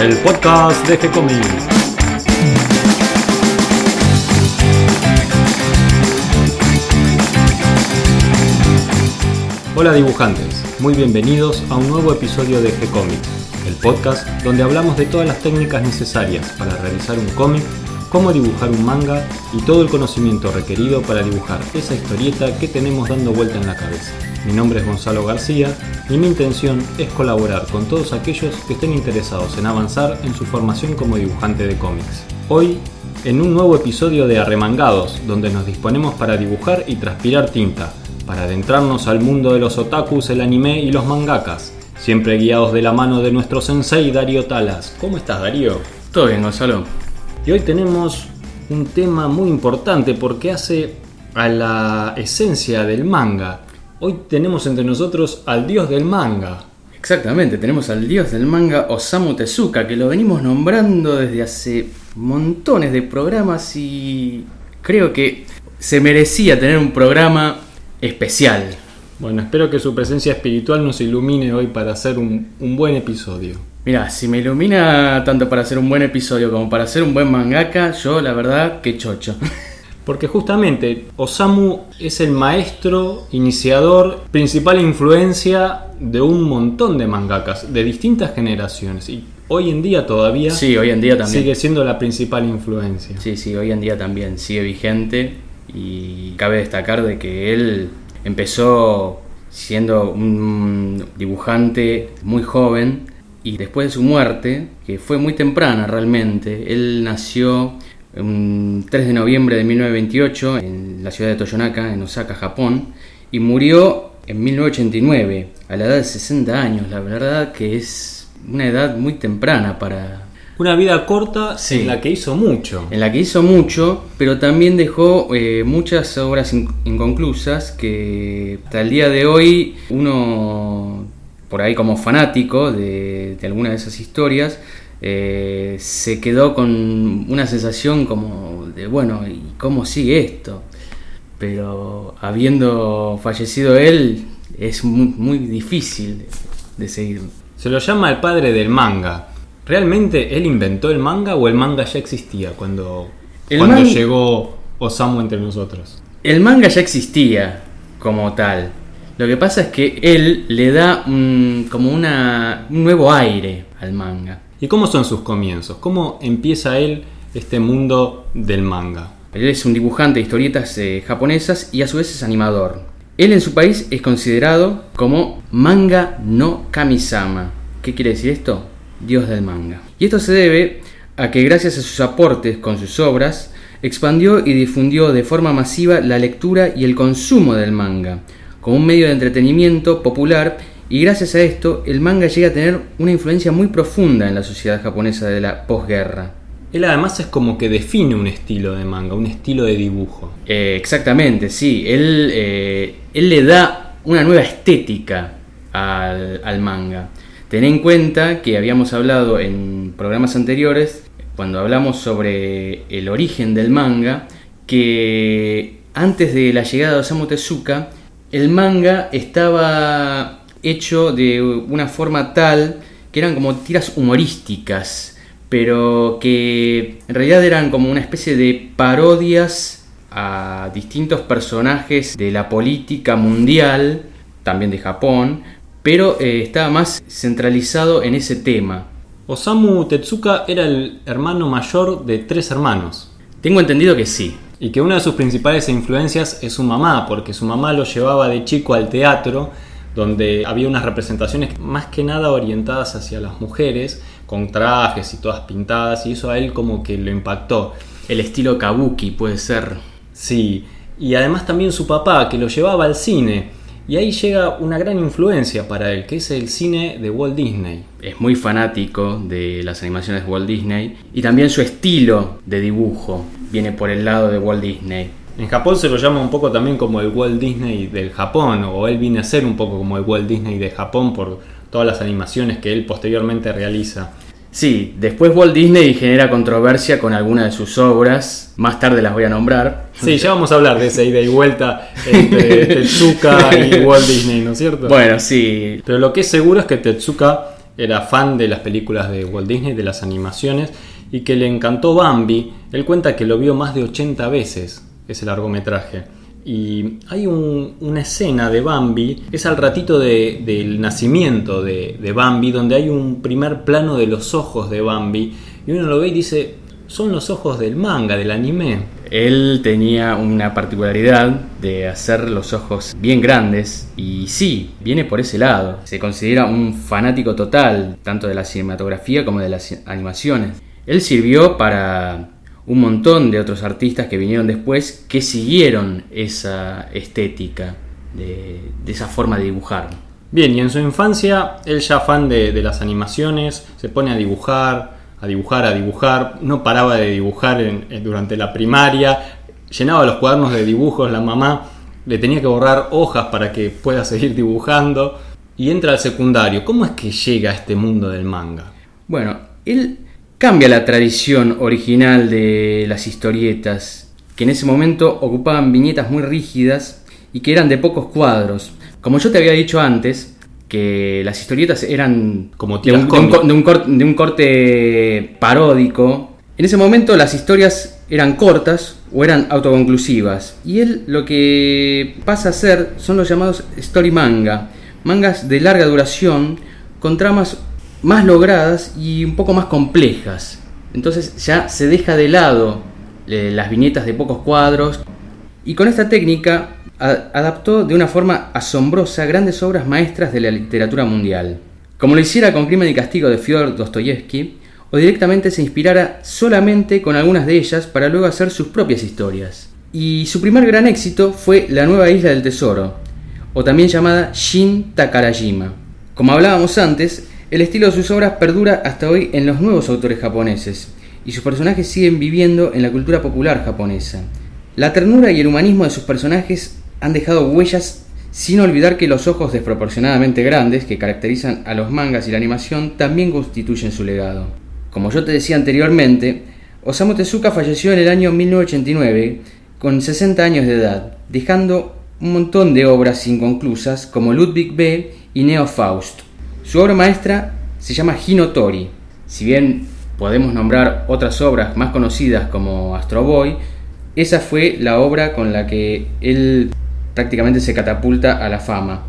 el podcast de G-Comics. Hola dibujantes, muy bienvenidos a un nuevo episodio de G-Comics, el podcast donde hablamos de todas las técnicas necesarias para realizar un cómic, cómo dibujar un manga y todo el conocimiento requerido para dibujar esa historieta que tenemos dando vuelta en la cabeza. Mi nombre es Gonzalo García y mi intención es colaborar con todos aquellos que estén interesados en avanzar en su formación como dibujante de cómics. Hoy, en un nuevo episodio de Arremangados, donde nos disponemos para dibujar y transpirar tinta, para adentrarnos al mundo de los otakus, el anime y los mangakas, siempre guiados de la mano de nuestro sensei Darío Talas. ¿Cómo estás, Darío? Todo bien, Gonzalo. Y hoy tenemos un tema muy importante porque hace a la esencia del manga. Hoy tenemos entre nosotros al dios del manga. Exactamente, tenemos al dios del manga Osamu Tezuka, que lo venimos nombrando desde hace montones de programas y creo que se merecía tener un programa especial. Bueno, espero que su presencia espiritual nos ilumine hoy para hacer un, un buen episodio. Mira, si me ilumina tanto para hacer un buen episodio como para ser un buen mangaka, yo la verdad que chocho. Porque justamente Osamu es el maestro, iniciador, principal influencia de un montón de mangakas de distintas generaciones. Y hoy en día todavía Sí, hoy en día también. sigue siendo la principal influencia. Sí, sí, hoy en día también sigue vigente y cabe destacar de que él empezó siendo un dibujante muy joven y después de su muerte, que fue muy temprana realmente, él nació un 3 de noviembre de 1928 en la ciudad de Toyonaka, en Osaka, Japón, y murió en 1989, a la edad de 60 años. La verdad que es una edad muy temprana para, Una vida corta Sí. en la que hizo mucho. en la que hizo mucho, pero también dejó eh, muchas obras in- inconclusas que hasta el día de hoy uno, por ahí como fanático de, de alguna de esas historias, eh, se quedó con una sensación como de, bueno, ¿y cómo sigue esto? Pero habiendo fallecido él, es muy, muy difícil de, de seguir. Se lo llama el padre del manga. ¿Realmente él inventó el manga o el manga ya existía cuando, El cuando llegó Osamu entre nosotros? El manga ya existía como tal. Lo que pasa es que él le da un- como una, un nuevo aire al manga. ¿Y cómo son sus comienzos? ¿Cómo empieza él este mundo del manga? Él es un dibujante de historietas eh, japonesas y a su vez es animador. Él en su país es considerado como manga no kamisama. ¿Qué quiere decir esto? Dios del manga. Y esto se debe a que gracias a sus aportes con sus obras, expandió y difundió de forma masiva la lectura y el consumo del manga, como un medio de entretenimiento popular y gracias a esto el manga llega a tener una influencia muy profunda en la sociedad japonesa de la posguerra. Él además es como que define un estilo de manga, un estilo de dibujo. Eh, exactamente, sí. Él, eh, él le da una nueva estética al, al manga. Ten en cuenta que habíamos hablado en programas anteriores, cuando hablamos sobre el origen del manga, que antes de la llegada de Osamu Tezuka, el manga estaba hecho de una forma tal que eran como tiras humorísticas, pero que en realidad eran como una especie de parodias a distintos personajes de la política mundial, también de Japón, pero eh, estaba más centralizado en ese tema. Osamu Tezuka era el hermano mayor de tres hermanos. Tengo entendido que sí. Y que una de sus principales influencias es su mamá, porque su mamá lo llevaba de chico al teatro, donde había unas representaciones más que nada orientadas hacia las mujeres, con trajes y todas pintadas, y eso a él como que lo impactó. El estilo kabuki puede ser. Sí, y además también su papá, que lo llevaba al cine, y ahí llega una gran influencia para él, que es el cine de Walt Disney. Es muy fanático de las animaciones de Walt Disney y también su estilo de dibujo viene por el lado de Walt Disney. En Japón se lo llama un poco también como el Walt Disney del Japón, o él viene a ser un poco como el Walt Disney de Japón por todas las animaciones que él posteriormente realiza. Sí, después Walt Disney genera controversia con algunas de sus obras, más tarde las voy a nombrar. Sí, ya vamos a hablar de esa ida y vuelta entre Tetsuka y Walt Disney, ¿no es cierto? Bueno, sí, Pero lo que es seguro es que Tetsuka era fan de las películas de Walt Disney, de las animaciones, y que le encantó Bambi. Él cuenta que lo vio más de 80 veces ese largometraje. Y hay una escena de Bambi, es al ratito del nacimiento de, de Bambi, donde hay un primer plano de los ojos de Bambi, y uno lo ve y dice, son los ojos del manga, del anime. Él tenía una particularidad de hacer los ojos bien grandes y sí, viene por ese lado. Se considera un fanático total, tanto de la cinematografía como de las animaciones. Él sirvió para un montón de otros artistas que vinieron después que siguieron esa estética, de, esa forma de dibujar. Bien, y en su infancia, él ya fan de, de las animaciones, se pone a dibujar, a dibujar, a dibujar, no paraba de dibujar durante la primaria, llenaba los cuadernos de dibujos, la mamá le tenía que borrar hojas para que pueda seguir dibujando y entra al secundario. ¿Cómo es que llega a este mundo del manga? Bueno, él cambia la tradición original de las historietas, que en ese momento ocupaban viñetas muy rígidas y que eran de pocos cuadros. Como yo te había dicho antes, que las historietas eran como de un, de, un corte, paródico. En ese momento las historias eran cortas o eran autoconclusivas. Y él lo que pasa a hacer son los llamados story manga. Mangas de larga duración con tramas más logradas y un poco más complejas. Entonces ya se deja de lado eh, las viñetas de pocos cuadros. Y con esta técnica adaptó de una forma asombrosa grandes obras maestras de la literatura mundial, como lo hiciera con Crimen y Castigo de Fyodor Dostoyevsky, o directamente se inspirara solamente con algunas de ellas para luego hacer sus propias historias. Y su primer gran éxito fue La Nueva Isla del Tesoro, o también llamada Shin Takarajima. Como hablábamos antes, el estilo de sus obras perdura hasta hoy en los nuevos autores japoneses, y sus personajes siguen viviendo en la cultura popular japonesa. La ternura y el humanismo de sus personajes han dejado huellas sin olvidar que los ojos desproporcionadamente grandes que caracterizan a los mangas y la animación también constituyen su legado. Como yo te decía anteriormente, Osamu Tezuka falleció en el año 1989 con 60 años de edad, dejando un montón de obras inconclusas como Ludwig B y Neo Faust. Su obra maestra se llama Hinotori. Si bien podemos nombrar otras obras más conocidas como Astro Boy, esa fue la obra con la que él prácticamente se catapulta a la fama,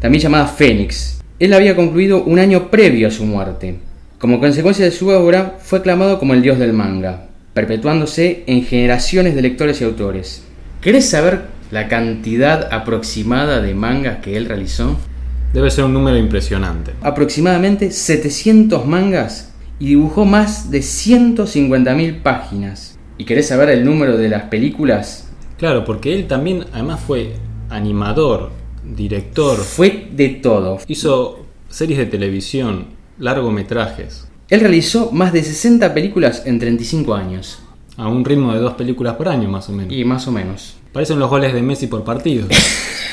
también llamada Fénix. Él había concluido un año previo a su muerte. Como consecuencia de su obra, fue aclamado como el dios del manga, perpetuándose en generaciones de lectores y autores. ¿Querés saber la cantidad aproximada de mangas que él realizó? Debe ser un número impresionante. Aproximadamente 700 mangas y dibujó más de 150.000 páginas. ¿Y querés saber el número de las películas? Claro, porque él también además fue animador, director. Fue de todo. Hizo series de televisión, largometrajes. Él realizó más de 60 películas en 35 años. A un ritmo de dos películas por año, más o menos. Y más o menos. Parecen los goles de Messi por partido.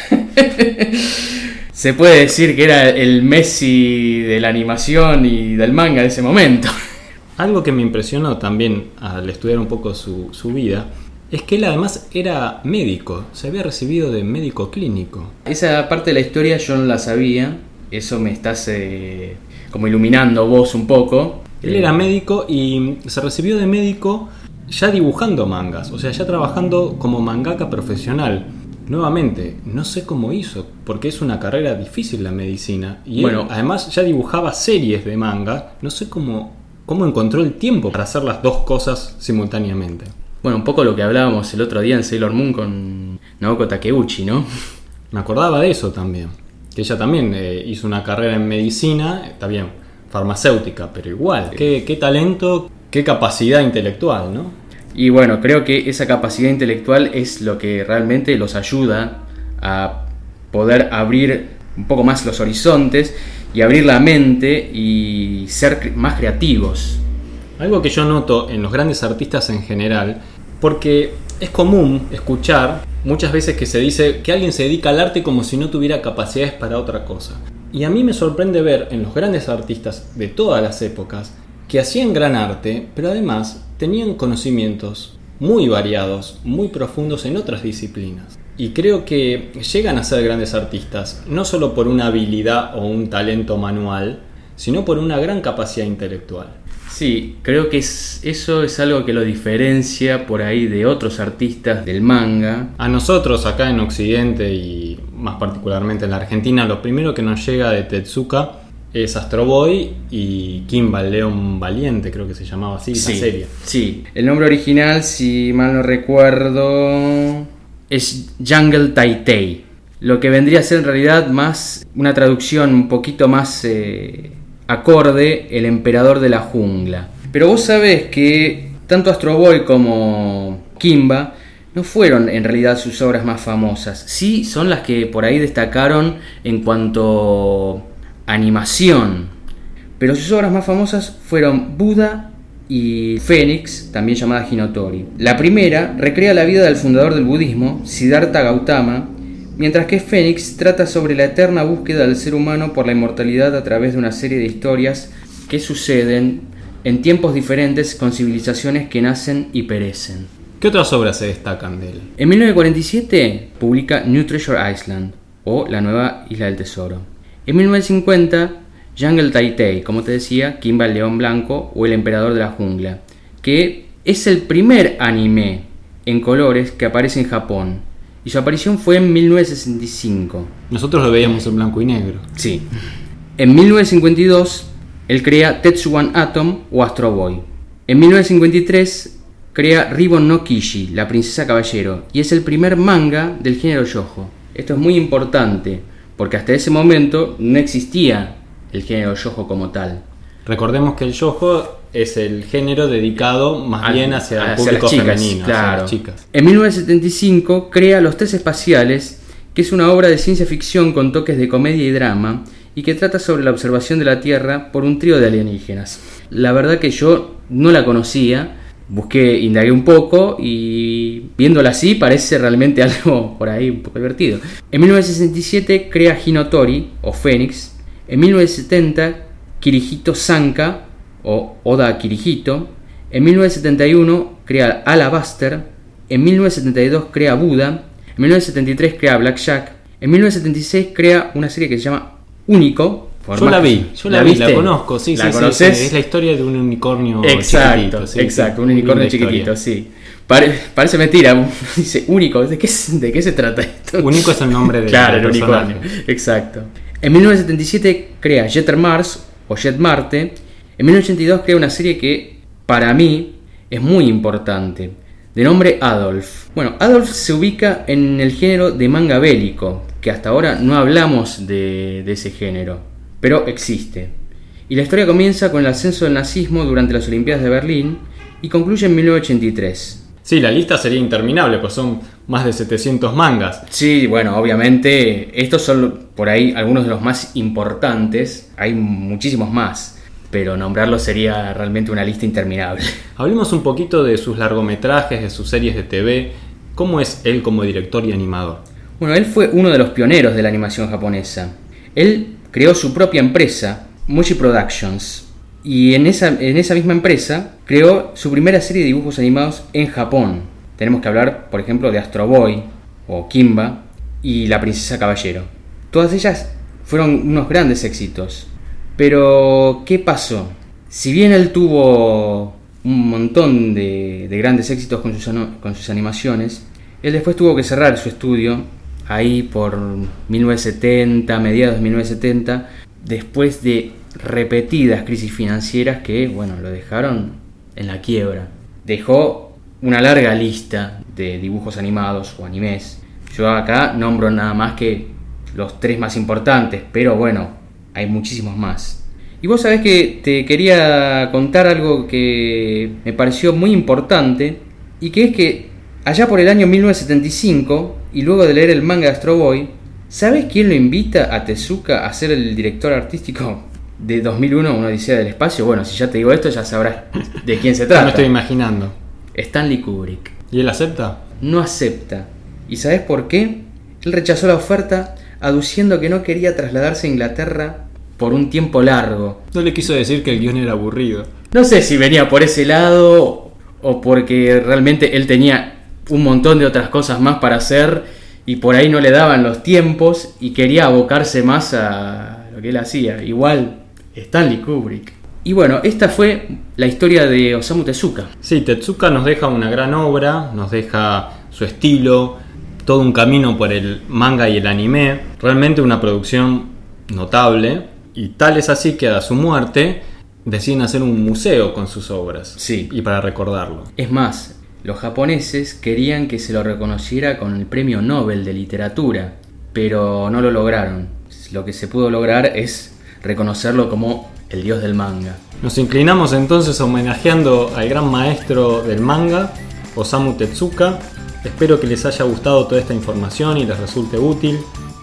Se puede decir que era el Messi de la animación y del manga de ese momento. Algo que me impresionó también al estudiar un poco su, su vida es que él además era médico, se había recibido de médico clínico. Esa parte de la historia yo no la sabía, eso me estás eh, como iluminando vos un poco. Él era médico y se recibió de médico ya dibujando mangas, o sea, ya trabajando como mangaka profesional. Nuevamente, no sé cómo hizo, porque es una carrera difícil la medicina. Y bueno, además ya dibujaba series de manga, no sé cómo, cómo encontró el tiempo para hacer las dos cosas simultáneamente. Bueno, un poco lo que hablábamos el otro día en Sailor Moon con Naoko Takeuchi, ¿no? Me acordaba de eso también. Que ella también eh, hizo una carrera en medicina, está bien, farmacéutica, pero igual. Qué, qué talento, qué capacidad intelectual, ¿no? Y bueno, creo que esa capacidad intelectual es lo que realmente los ayuda a poder abrir un poco más los horizontes y abrir la mente y ser más creativos. Algo que yo noto en los grandes artistas en general, porque es común escuchar muchas veces que se dice que alguien se dedica al arte como si no tuviera capacidades para otra cosa. Y a mí me sorprende ver en los grandes artistas de todas las épocas que hacían gran arte, pero además tenían conocimientos muy variados, muy profundos en otras disciplinas. Y creo que llegan a ser grandes artistas, no solo por una habilidad o un talento manual, sino por una gran capacidad intelectual. Sí, creo que es, eso es algo que lo diferencia por ahí de otros artistas del manga. A nosotros acá en Occidente y más particularmente en la Argentina, lo primero que nos llega de Tetsuka es Astro Boy y Kimba León Valiente, creo que se llamaba así, sí, la serie. Sí, el nombre original, si mal no recuerdo, es Jungle Tai Lo que vendría a ser en realidad más una traducción un poquito más eh, acorde, el emperador de la jungla. Pero vos sabés que tanto Astro Boy como Kimba no fueron en realidad sus obras más famosas. Sí son las que por ahí destacaron en cuanto animación. Pero sus obras más famosas fueron Buda y Fénix, también llamada Hinotori. La primera recrea la vida del fundador del budismo, Siddhartha Gautama, mientras que Fénix trata sobre la eterna búsqueda del ser humano por la inmortalidad a través de una serie de historias que suceden en tiempos diferentes con civilizaciones que nacen y perecen. ¿Qué otras obras se destacan de él? En 1947 publica New Treasure Island o La Nueva Isla del Tesoro. En 1950, Jungle Tai como te decía, Kimba el León Blanco o El Emperador de la Jungla, que es el primer anime en colores que aparece en Japón. Y su aparición fue en 1965. Nosotros lo veíamos en blanco y negro. Sí. En 1952, él crea Tetsuwan Atom o Astro Boy. En 1953, crea Ribbon no Kishi, la princesa caballero, y es el primer manga del género yojo. Esto es muy importante porque hasta ese momento no existía el género yojo como tal. Recordemos que el yojo es el género dedicado más bien hacia, el público femenino, claro. las chicas. En 1975 crea Los Tres Espaciales, que es una obra de ciencia ficción con toques de comedia y drama y que trata sobre la observación de la Tierra por un trío de alienígenas. La verdad que yo no la conocía, busqué, indagué un poco y viéndola así parece realmente algo por ahí un poco divertido. En 1967 crea Hinotori o Fénix. En 1970 Kirihito Sanka o Oda Kirihito. En 1971 crea Alabaster. En 1972 crea Buda. En 1973 crea Blackjack. En 1976 crea una serie que se llama Único, yo la vi, yo la, vi, la conozco, sí, sí, es la historia de un unicornio exacto, chiquitito. exacto, un unicornio chiquitito, sí. parece mentira, dice único, ¿de qué, ¿de qué se trata esto? Único es el nombre de Claro, el unicornio, exacto. En 1977 crea Jeter Mars o Jet Marte. En 1982 crea una serie que para mí es muy importante, de nombre Adolf. Bueno, Adolf se ubica en el género de manga bélico, que hasta ahora no hablamos de, de ese género pero existe. Y la historia comienza con el ascenso del nazismo durante las Olimpiadas de Berlín y concluye en 1983. Sí, la lista sería interminable, pues son más de 700 mangas. Sí, bueno, obviamente estos son por ahí algunos de los más importantes, hay muchísimos más, pero nombrarlos sería realmente una lista interminable. Hablemos un poquito de sus largometrajes, de sus series de TV, ¿cómo es él como director y animador? Bueno, él fue uno de los pioneros de la animación japonesa. Él creó su propia empresa, Mochi Productions, y en esa, en esa misma empresa creó su primera serie de dibujos animados en Japón. Tenemos que hablar, por ejemplo, de Astro Boy o Kimba y La Princesa Caballero. Todas ellas fueron unos grandes éxitos. Pero, ¿qué pasó? Si bien él tuvo un montón de, grandes éxitos con sus, con sus animaciones, él después tuvo que cerrar su estudio ahí por 1970, mediados de 1970, después de repetidas crisis financieras que, bueno, lo dejaron en la quiebra. Dejó una larga lista de dibujos animados o animes. Yo acá nombro nada más que los tres más importantes, pero bueno, hay muchísimos más. Y vos sabés que te quería contar algo que me pareció muy importante y que es que allá por el año 1975 y luego de leer el manga de Astro Boy, ¿sabes quién lo invita a Tezuka a ser el director artístico de 2001, Una Odisea del Espacio? Bueno, si ya te digo esto, ya sabrás de quién se trata. me estoy imaginando. Stanley Kubrick. ¿Y él acepta? No acepta. ¿Y sabes por qué? Él rechazó la oferta aduciendo que no quería trasladarse a Inglaterra por un tiempo largo. No le quiso decir que el guion era aburrido. No sé si venía por ese lado o porque realmente él tenía un montón de otras cosas más para hacer y por ahí no le daban los tiempos y quería abocarse más a lo que él hacía. Igual Stanley Kubrick. Y bueno, esta fue la historia de Osamu Tezuka. Sí, Tezuka nos deja una gran obra, nos deja su estilo, todo un camino por el manga y el anime, realmente una producción notable, y tal es así que a su muerte deciden hacer un museo con sus obras. Sí. Y para recordarlo. Es más, los japoneses querían que se lo reconociera con el premio Nobel de literatura, pero no lo lograron. Lo que se pudo lograr es reconocerlo como el dios del manga. Nos inclinamos entonces homenajeando al gran maestro del manga, Osamu Tezuka. Espero que les haya gustado toda esta información y les resulte útil.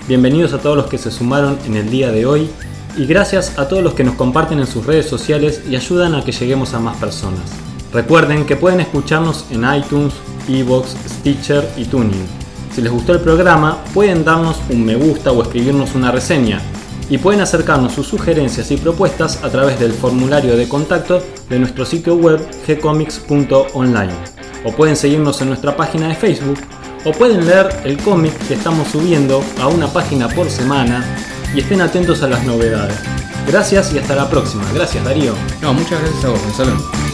Bienvenidos a todos los que se sumaron en el día de hoy y gracias a todos los que nos comparten en sus redes sociales y ayudan a que lleguemos a más personas. Recuerden que pueden escucharnos en iTunes, Evox, Stitcher y Tuning. Si les gustó el programa, pueden darnos un me gusta o escribirnos una reseña y pueden acercarnos sus sugerencias y propuestas a través del formulario de contacto de nuestro sitio web gcomics.online. O pueden seguirnos en nuestra página de Facebook o pueden leer el cómic que estamos subiendo a una página por semana y estén atentos a las novedades. Gracias y hasta la próxima. Gracias Darío. No, muchas gracias a vos, Gonzalo.